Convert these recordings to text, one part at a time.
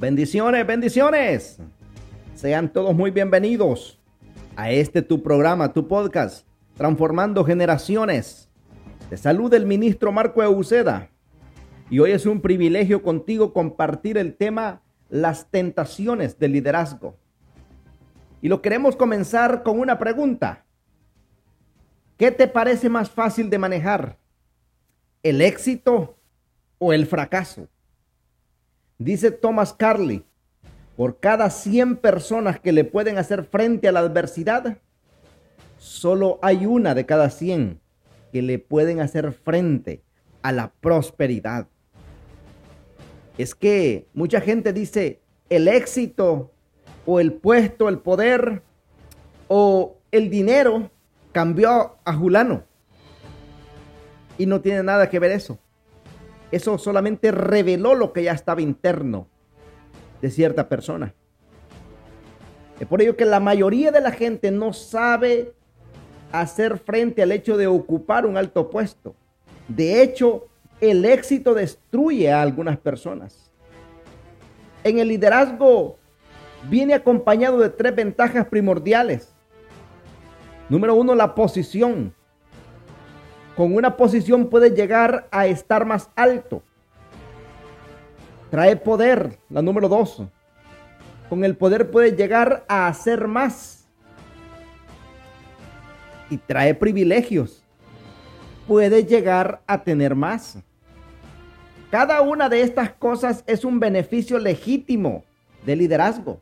Bendiciones, bendiciones. Sean todos muy bienvenidos a este tu programa, tu podcast, Transformando Generaciones. Te saluda el ministro Marco Euceda. Y hoy es un privilegio contigo compartir el tema las tentaciones del liderazgo. Y lo queremos comenzar con una pregunta. ¿Qué te parece más fácil de manejar? ¿El éxito o el fracaso? Dice Thomas Carly, por cada 100 personas que le pueden hacer frente a la adversidad, solo hay una de cada 100 que le pueden hacer frente a la prosperidad. Es que mucha gente dice el éxito o el puesto, el poder o el dinero cambió a Julano. Y no tiene nada que ver eso. Eso solamente reveló lo que ya estaba interno de cierta persona. Es por ello que la mayoría de la gente no sabe hacer frente al hecho de ocupar un alto puesto. De hecho, el éxito destruye a algunas personas. En el liderazgo viene acompañado de tres ventajas primordiales. Número uno, la posición. Con una posición puede llegar a estar más alto. Trae poder, la número dos. Con el poder puede llegar a hacer más. Y trae privilegios. Puede llegar a tener más. Cada una de estas cosas es un beneficio legítimo de liderazgo.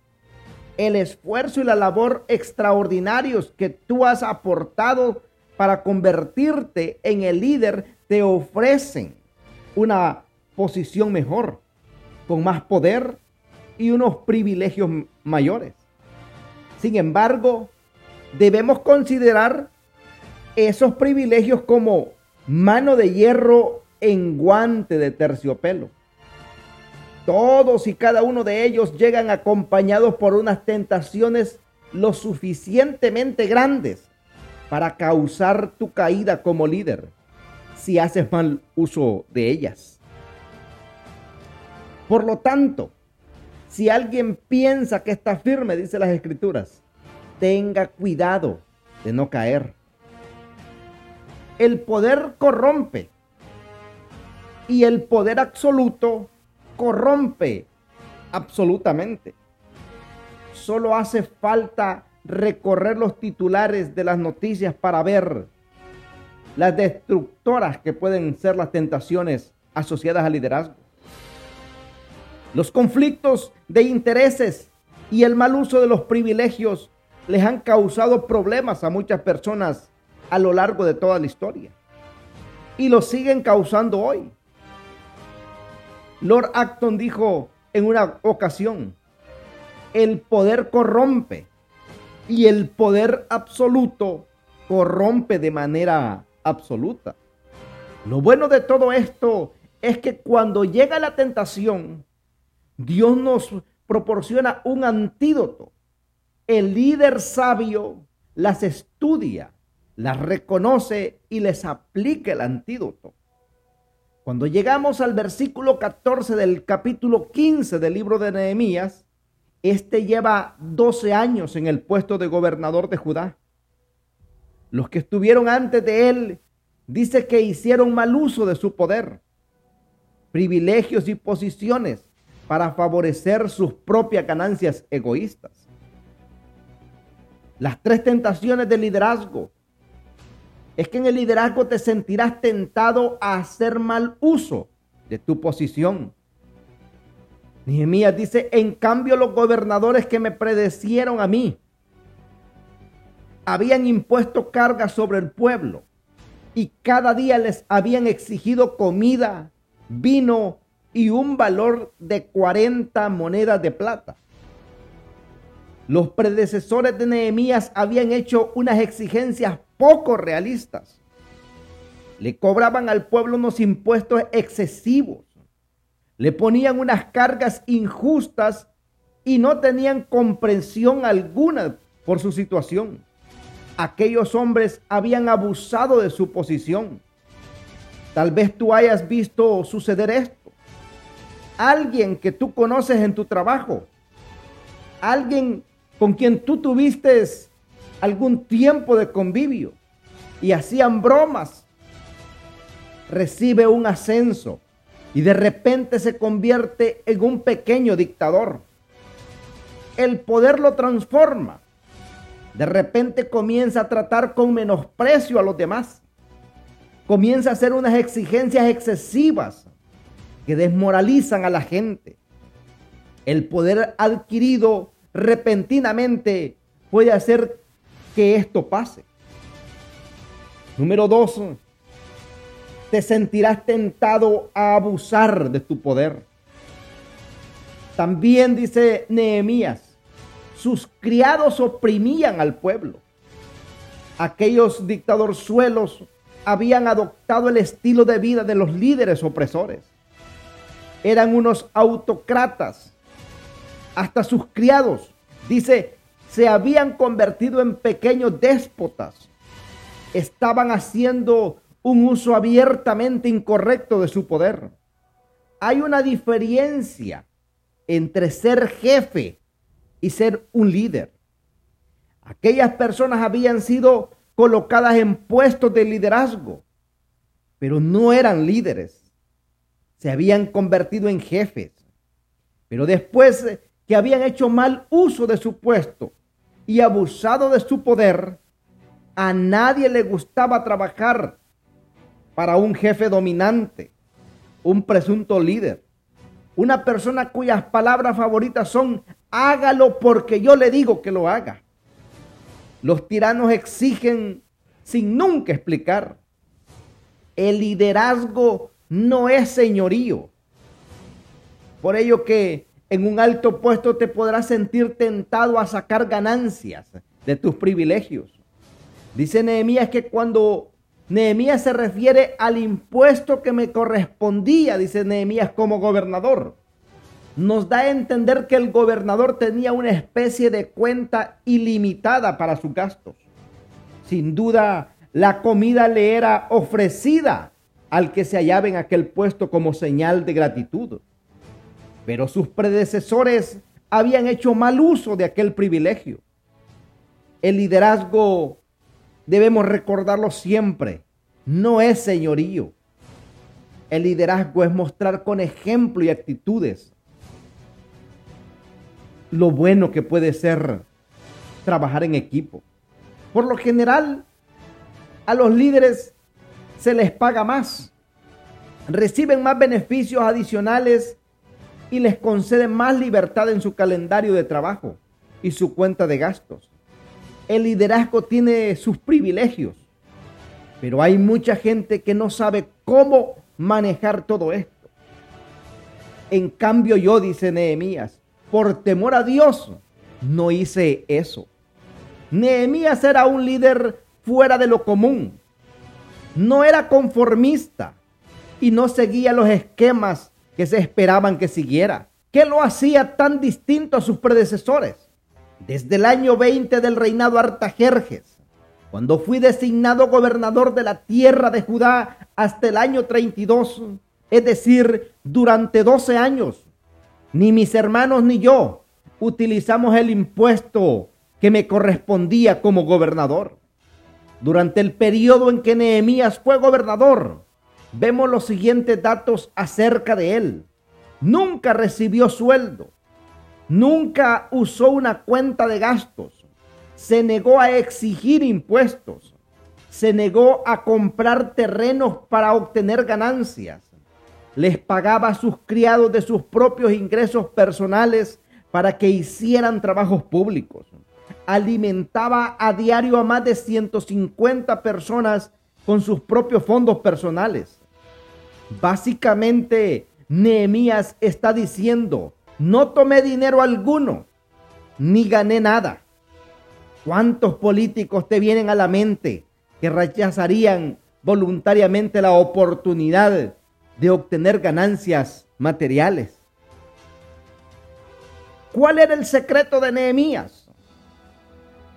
El esfuerzo y la labor extraordinarios que tú has aportado para convertirte en el líder te ofrecen una posición mejor, con más poder y unos privilegios mayores. Sin embargo, debemos considerar esos privilegios como mano de hierro en guante de terciopelo. Todos y cada uno de ellos llegan acompañados por unas tentaciones lo suficientemente grandes para causar tu caída como líder si haces mal uso de ellas. Por lo tanto, si alguien piensa que está firme, dice las escrituras, tenga cuidado de no caer. El poder corrompe y el poder absoluto corrompe absolutamente. Solo hace falta recorrer los titulares de las noticias para ver las destructoras que pueden ser las tentaciones asociadas al liderazgo. Los conflictos de intereses y el mal uso de los privilegios les han causado problemas a muchas personas a lo largo de toda la historia. Y lo siguen causando hoy. Lord Acton dijo en una ocasión, el poder corrompe y el poder absoluto corrompe de manera absoluta. Lo bueno de todo esto es que cuando llega la tentación, Dios nos proporciona un antídoto. El líder sabio las estudia, las reconoce y les aplica el antídoto. Cuando llegamos al versículo 14 del capítulo 15 del libro de Nehemías, este lleva 12 años en el puesto de gobernador de Judá. Los que estuvieron antes de él dice que hicieron mal uso de su poder, privilegios y posiciones para favorecer sus propias ganancias egoístas. Las tres tentaciones del liderazgo es que en el liderazgo te sentirás tentado a hacer mal uso de tu posición Nehemías dice, en cambio los gobernadores que me predecieron a mí habían impuesto cargas sobre el pueblo y cada día les habían exigido comida, vino y un valor de 40 monedas de plata. Los predecesores de Nehemías habían hecho unas exigencias poco realistas. Le cobraban al pueblo unos impuestos excesivos le ponían unas cargas injustas y no tenían comprensión alguna por su situación. Aquellos hombres habían abusado de su posición. Tal vez tú hayas visto suceder esto. alguien que tú conoces en tu trabajo, alguien con quien tú tuviste algún tiempo de convivio y hacían bromas, recibe un ascenso y de repente se convierte en un pequeño dictador. El poder lo transforma. De repente comienza a tratar con menosprecio a los demás. Comienza a hacer unas exigencias excesivas que desmoralizan a la gente. El poder adquirido repentinamente puede hacer que esto pase. Número dos, te sentirás tentado a abusar de tu poder. También dice Nehemías, sus criados oprimían al pueblo. Aquellos dictadorzuelos habían adoptado el estilo de vida de los líderes opresores. Eran unos autocratas. Hasta sus criados, dice, se habían convertido en pequeños déspotas. Estaban haciendo un uso abiertamente incorrecto de su poder. Hay una diferencia entre ser jefe y ser un líder. Aquellas personas habían sido colocadas en puestos de liderazgo, pero no eran líderes. Se habían convertido en jefes. Pero después que habían hecho mal uso de su puesto y abusado de su poder, a nadie le gustaba trabajar para un jefe dominante, un presunto líder, una persona cuyas palabras favoritas son hágalo porque yo le digo que lo haga. Los tiranos exigen sin nunca explicar. El liderazgo no es señorío. Por ello que en un alto puesto te podrás sentir tentado a sacar ganancias de tus privilegios. Dice Nehemías que cuando Nehemías se refiere al impuesto que me correspondía, dice Nehemías como gobernador. Nos da a entender que el gobernador tenía una especie de cuenta ilimitada para sus gastos. Sin duda, la comida le era ofrecida al que se hallaba en aquel puesto como señal de gratitud. Pero sus predecesores habían hecho mal uso de aquel privilegio. El liderazgo debemos recordarlo siempre, no es señorío. El liderazgo es mostrar con ejemplo y actitudes lo bueno que puede ser trabajar en equipo. Por lo general, a los líderes se les paga más, reciben más beneficios adicionales y les conceden más libertad en su calendario de trabajo y su cuenta de gastos. El liderazgo tiene sus privilegios, pero hay mucha gente que no sabe cómo manejar todo esto. En cambio yo, dice Nehemías, por temor a Dios, no hice eso. Nehemías era un líder fuera de lo común. No era conformista y no seguía los esquemas que se esperaban que siguiera. ¿Qué lo hacía tan distinto a sus predecesores? Desde el año 20 del reinado Artajerjes, cuando fui designado gobernador de la tierra de Judá hasta el año 32, es decir, durante 12 años, ni mis hermanos ni yo utilizamos el impuesto que me correspondía como gobernador. Durante el periodo en que Nehemías fue gobernador, vemos los siguientes datos acerca de él. Nunca recibió sueldo, Nunca usó una cuenta de gastos. Se negó a exigir impuestos. Se negó a comprar terrenos para obtener ganancias. Les pagaba a sus criados de sus propios ingresos personales para que hicieran trabajos públicos. Alimentaba a diario a más de 150 personas con sus propios fondos personales. Básicamente, Nehemías está diciendo, no tomé dinero alguno, ni gané nada. ¿Cuántos políticos te vienen a la mente que rechazarían voluntariamente la oportunidad de obtener ganancias materiales? ¿Cuál era el secreto de Nehemías?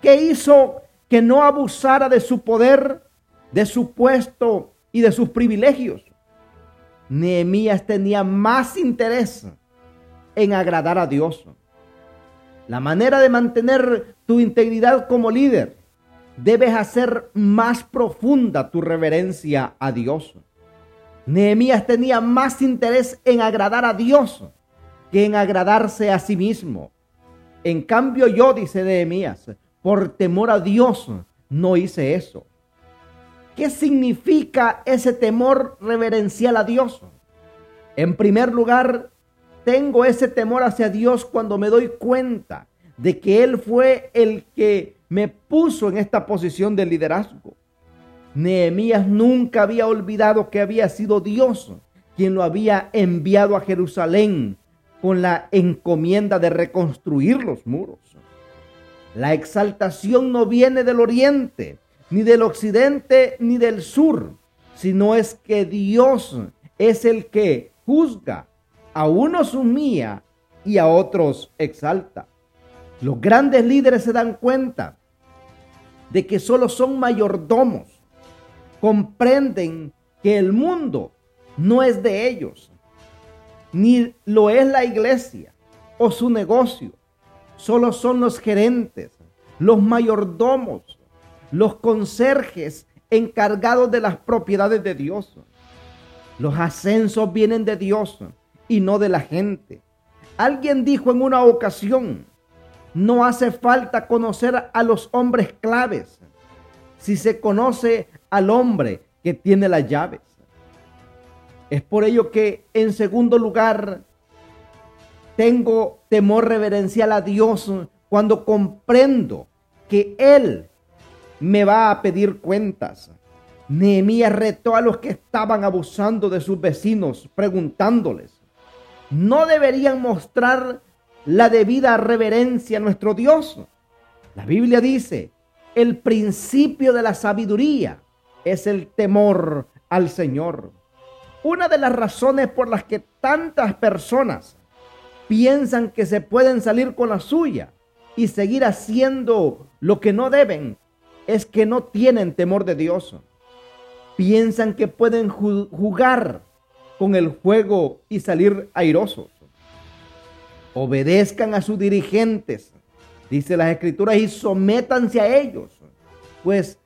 ¿Qué hizo que no abusara de su poder, de su puesto y de sus privilegios? Nehemías tenía más interés en agradar a Dios. La manera de mantener tu integridad como líder, debes hacer más profunda tu reverencia a Dios. Nehemías tenía más interés en agradar a Dios que en agradarse a sí mismo. En cambio yo, dice Nehemías, por temor a Dios no hice eso. ¿Qué significa ese temor reverencial a Dios? En primer lugar, tengo ese temor hacia Dios cuando me doy cuenta de que Él fue el que me puso en esta posición de liderazgo. Nehemías nunca había olvidado que había sido Dios quien lo había enviado a Jerusalén con la encomienda de reconstruir los muros. La exaltación no viene del oriente, ni del occidente, ni del sur, sino es que Dios es el que juzga, a unos humilla y a otros exalta. Los grandes líderes se dan cuenta de que solo son mayordomos. Comprenden que el mundo no es de ellos, ni lo es la iglesia o su negocio. Solo son los gerentes, los mayordomos, los conserjes encargados de las propiedades de Dios. Los ascensos vienen de Dios y no de la gente. Alguien dijo en una ocasión, no hace falta conocer a los hombres claves si se conoce al hombre que tiene las llaves. Es por ello que en segundo lugar tengo temor reverencial a Dios cuando comprendo que Él me va a pedir cuentas. Nehemías retó a los que estaban abusando de sus vecinos, preguntándoles, ¿no deberían mostrar la debida reverencia a nuestro Dios? La Biblia dice, el principio de la sabiduría es el temor al Señor. Una de las razones por las que tantas personas piensan que se pueden salir con la suya y seguir haciendo lo que no deben es que no tienen temor de Dios. Piensan que pueden jugar con el juego y salir airosos. Obedezcan a sus dirigentes, dice las escrituras, y sométanse a ellos, pues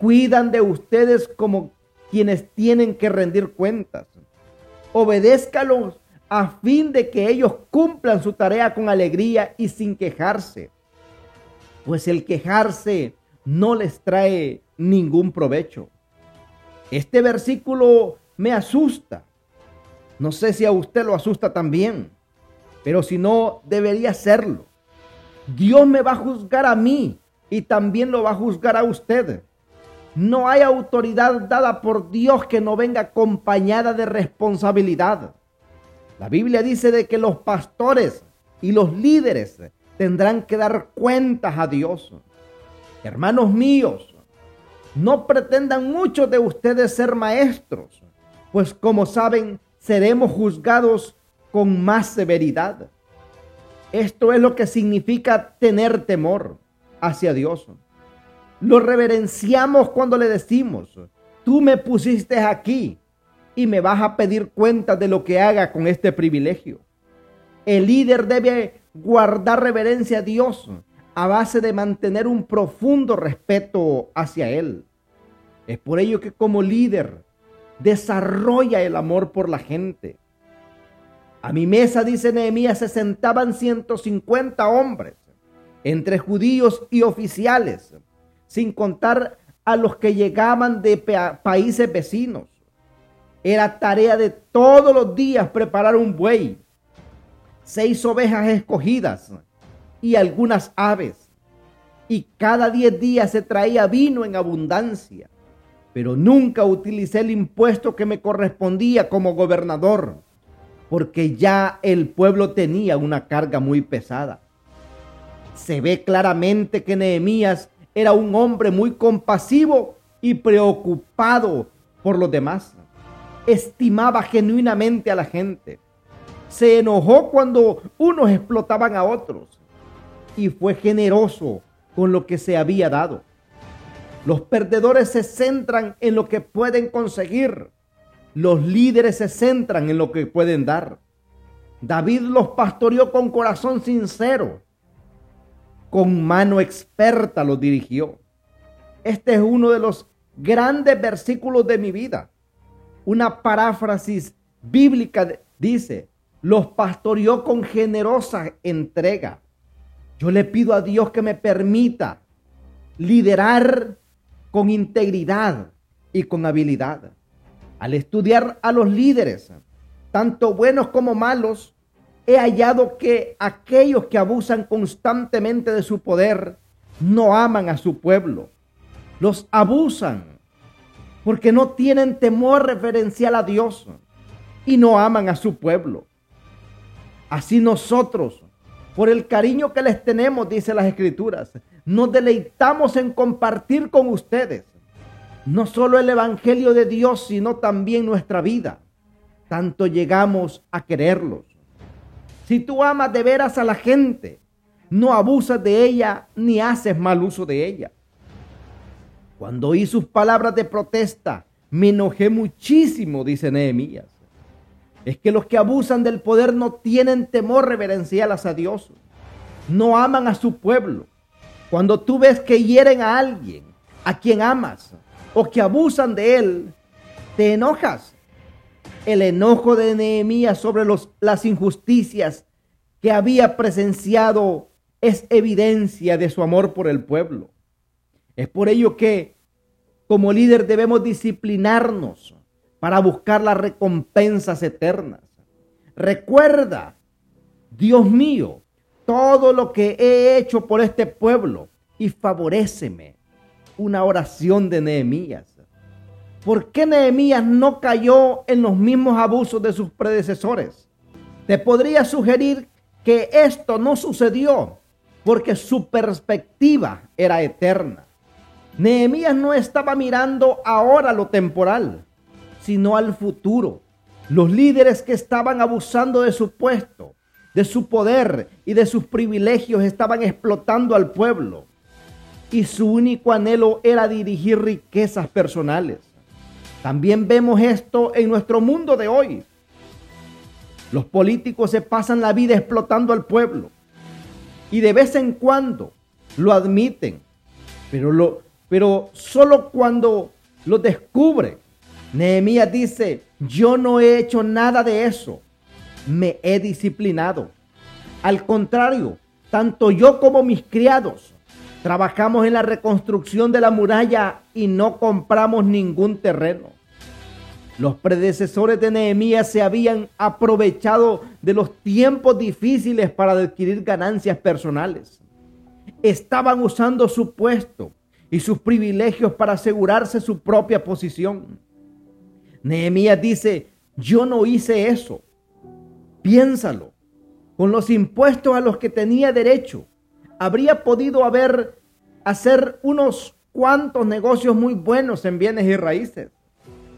cuidan de ustedes como quienes tienen que rendir cuentas. Obedézcalos a fin de que ellos cumplan su tarea con alegría y sin quejarse. Pues el quejarse no les trae ningún provecho. Este versículo me asusta. No sé si a usted lo asusta también, pero si no, debería hacerlo. Dios me va a juzgar a mí y también lo va a juzgar a usted. No hay autoridad dada por Dios que no venga acompañada de responsabilidad. La Biblia dice de que los pastores y los líderes tendrán que dar cuentas a Dios. Hermanos míos, no pretendan muchos de ustedes ser maestros, pues como saben, seremos juzgados con más severidad. Esto es lo que significa tener temor hacia Dios. Lo reverenciamos cuando le decimos, tú me pusiste aquí y me vas a pedir cuenta de lo que haga con este privilegio. El líder debe guardar reverencia a Dios a base de mantener un profundo respeto hacia Él. Es por ello que como líder desarrolla el amor por la gente. A mi mesa, dice Nehemías, se sentaban 150 hombres, entre judíos y oficiales sin contar a los que llegaban de países vecinos. Era tarea de todos los días preparar un buey, seis ovejas escogidas y algunas aves. Y cada diez días se traía vino en abundancia. Pero nunca utilicé el impuesto que me correspondía como gobernador, porque ya el pueblo tenía una carga muy pesada. Se ve claramente que Nehemías era un hombre muy compasivo y preocupado por los demás. Estimaba genuinamente a la gente. Se enojó cuando unos explotaban a otros y fue generoso con lo que se había dado. Los perdedores se centran en lo que pueden conseguir, los líderes se centran en lo que pueden dar. David los pastoreó con corazón sincero, con mano experta los dirigió. Este es uno de los grandes versículos de mi vida. Una paráfrasis bíblica dice, los pastoreó con generosa entrega. Yo le pido a Dios que me permita liderar con integridad y con habilidad. Al estudiar a los líderes, tanto buenos como malos, he hallado que aquellos que abusan constantemente de su poder no aman a su pueblo. Los abusan porque no tienen temor referencial a Dios y no aman a su pueblo. Así nosotros, por el cariño que les tenemos, dice las escrituras, nos deleitamos en compartir con ustedes no solo el Evangelio de Dios, sino también nuestra vida. Tanto llegamos a quererlos. Si tú amas de veras a la gente, no abusas de ella ni haces mal uso de ella. Cuando oí sus palabras de protesta, me enojé muchísimo, dice Nehemías es que los que abusan del poder no tienen temor reverencial a Dios. No aman a su pueblo. Cuando tú ves que hieren a alguien, a quien amas, o que abusan de él, te enojas. El enojo de Nehemías sobre las injusticias que había presenciado es evidencia de su amor por el pueblo. Es por ello que como líder debemos disciplinarnos para buscar las recompensas eternas. Recuerda, Dios mío, todo lo que he hecho por este pueblo y favoréceme. Una oración de Nehemías. ¿Por qué Nehemías no cayó en los mismos abusos de sus predecesores? Te podría sugerir que esto no sucedió porque su perspectiva era eterna. Nehemías no estaba mirando ahora lo temporal, sino al futuro. Los líderes que estaban abusando de su puesto, de su poder y de sus privilegios estaban explotando al pueblo. Y su único anhelo era dirigir riquezas personales. También vemos esto en nuestro mundo de hoy. Los políticos se pasan la vida explotando al pueblo. Y de vez en cuando lo admiten. Pero, lo, pero solo cuando lo descubren Nehemías dice, yo no he hecho nada de eso, me he disciplinado. Al contrario, tanto yo como mis criados trabajamos en la reconstrucción de la muralla y no compramos ningún terreno. Los predecesores de Nehemías se habían aprovechado de los tiempos difíciles para adquirir ganancias personales. Estaban usando su puesto y sus privilegios para asegurarse su propia posición. Nehemías dice, yo no hice eso. Piénsalo. Con los impuestos a los que tenía derecho, habría podido haber hacer unos cuantos negocios muy buenos en bienes y raíces.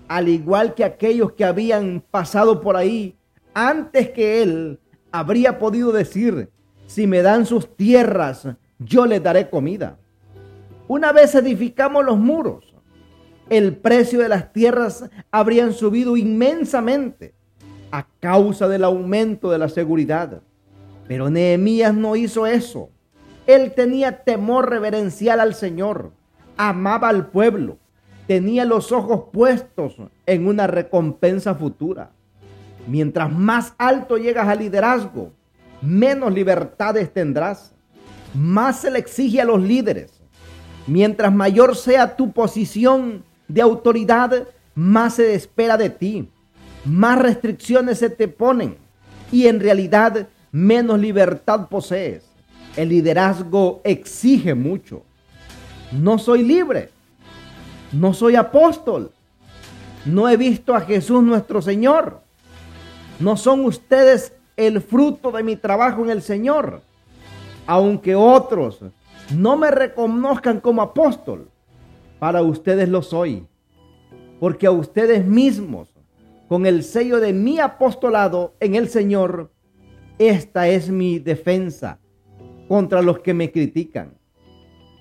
Al igual que aquellos que habían pasado por ahí antes que él, habría podido decir, si me dan sus tierras, yo les daré comida. Una vez edificamos los muros, el precio de las tierras habrían subido inmensamente a causa del aumento de la seguridad. Pero Nehemías no hizo eso. Él tenía temor reverencial al Señor, amaba al pueblo, tenía los ojos puestos en una recompensa futura. Mientras más alto llegas al liderazgo, menos libertades tendrás. Más se le exige a los líderes. Mientras mayor sea tu posición, de autoridad, más se espera de ti, más restricciones se te ponen y en realidad menos libertad posees. El liderazgo exige mucho. No soy libre, no soy apóstol, no he visto a Jesús nuestro Señor. No son ustedes el fruto de mi trabajo en el Señor, aunque otros no me reconozcan como apóstol para ustedes lo soy, porque a ustedes mismos, con el sello de mi apostolado en el Señor, esta es mi defensa contra los que me critican.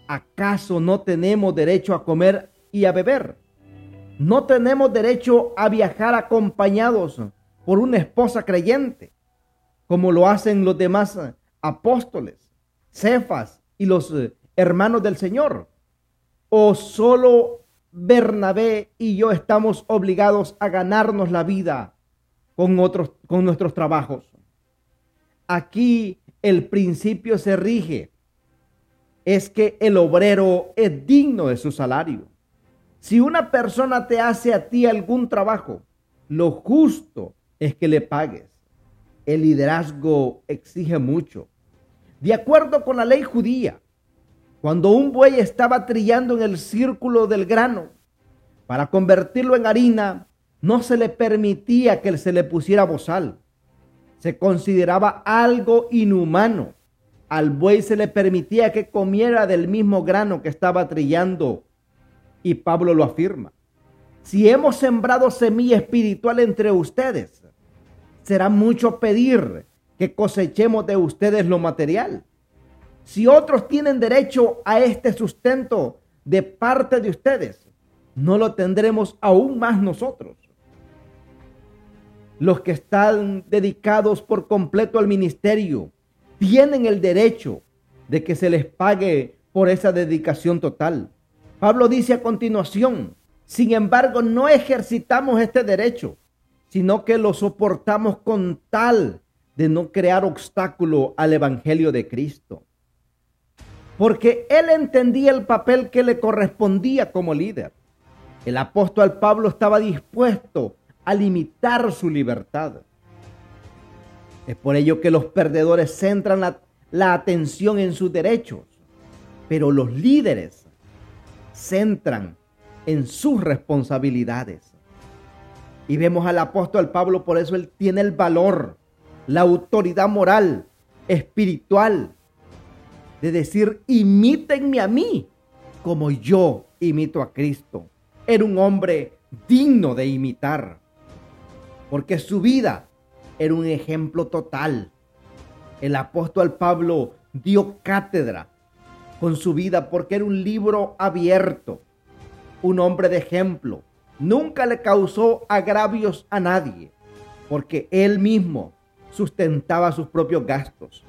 ¿Acaso no tenemos derecho a comer y a beber? No tenemos derecho a viajar acompañados por una esposa creyente, como lo hacen los demás apóstoles, Cefas y los eh, hermanos del Señor. O solo Bernabé y yo estamos obligados a ganarnos la vida con otros con nuestros trabajos. Aquí el principio se rige es que el obrero es digno de su salario. Si una persona te hace a ti algún trabajo, lo justo es que le pagues. El liderazgo exige mucho. De acuerdo con la ley judía, cuando un buey estaba trillando en el círculo del grano para convertirlo en harina, no se le permitía que se le pusiera bozal. Se consideraba algo inhumano al buey se le permitía que comiera del mismo grano que estaba trillando. Y Pablo lo afirma. Si hemos sembrado semilla espiritual entre ustedes, será mucho pedir que cosechemos de ustedes lo material. Si otros tienen derecho a este sustento de parte de ustedes, no lo tendremos aún más nosotros. Los que están dedicados por completo al ministerio, tienen el derecho de que se les pague por esa dedicación total. Pablo dice a continuación, sin embargo, no ejercitamos este derecho, sino que lo soportamos con tal de no crear obstáculo al Evangelio de Cristo. Porque él entendía el papel que le correspondía como líder. El apóstol Pablo estaba dispuesto a limitar su libertad. Es por ello que los perdedores centran la, atención en sus derechos, pero los líderes centran en sus responsabilidades. Y vemos al apóstol Pablo, por eso él tiene el valor, la autoridad moral, espiritual, de decir, imítenme a mí como yo imito a Cristo. Era un hombre digno de imitar, porque su vida era un ejemplo total. El apóstol Pablo dio cátedra con su vida porque era un libro abierto, un hombre de ejemplo. Nunca le causó agravios a nadie porque él mismo sustentaba sus propios gastos.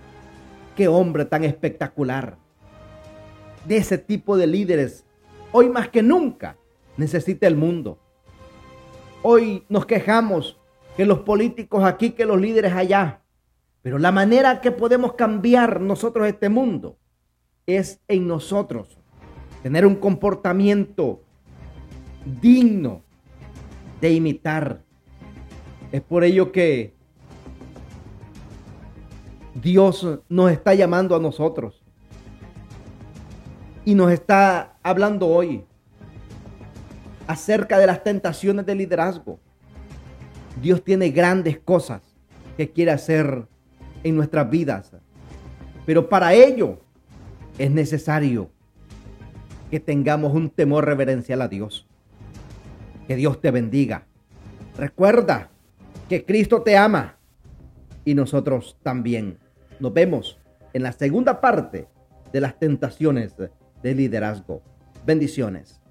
Qué hombre tan espectacular. De ese tipo de líderes, hoy más que nunca, necesita el mundo. Hoy nos quejamos que los políticos aquí, que los líderes allá. Pero la manera que podemos cambiar nosotros este mundo es en nosotros. Tener un comportamiento digno de imitar. Es por ello que Dios nos está llamando a nosotros y nos está hablando hoy acerca de las tentaciones del liderazgo. Dios tiene grandes cosas que quiere hacer en nuestras vidas. Pero para ello es necesario que tengamos un temor reverencial a Dios. Que Dios te bendiga. Recuerda que Cristo te ama y nosotros también. Nos vemos en la segunda parte de las tentaciones de liderazgo. Bendiciones.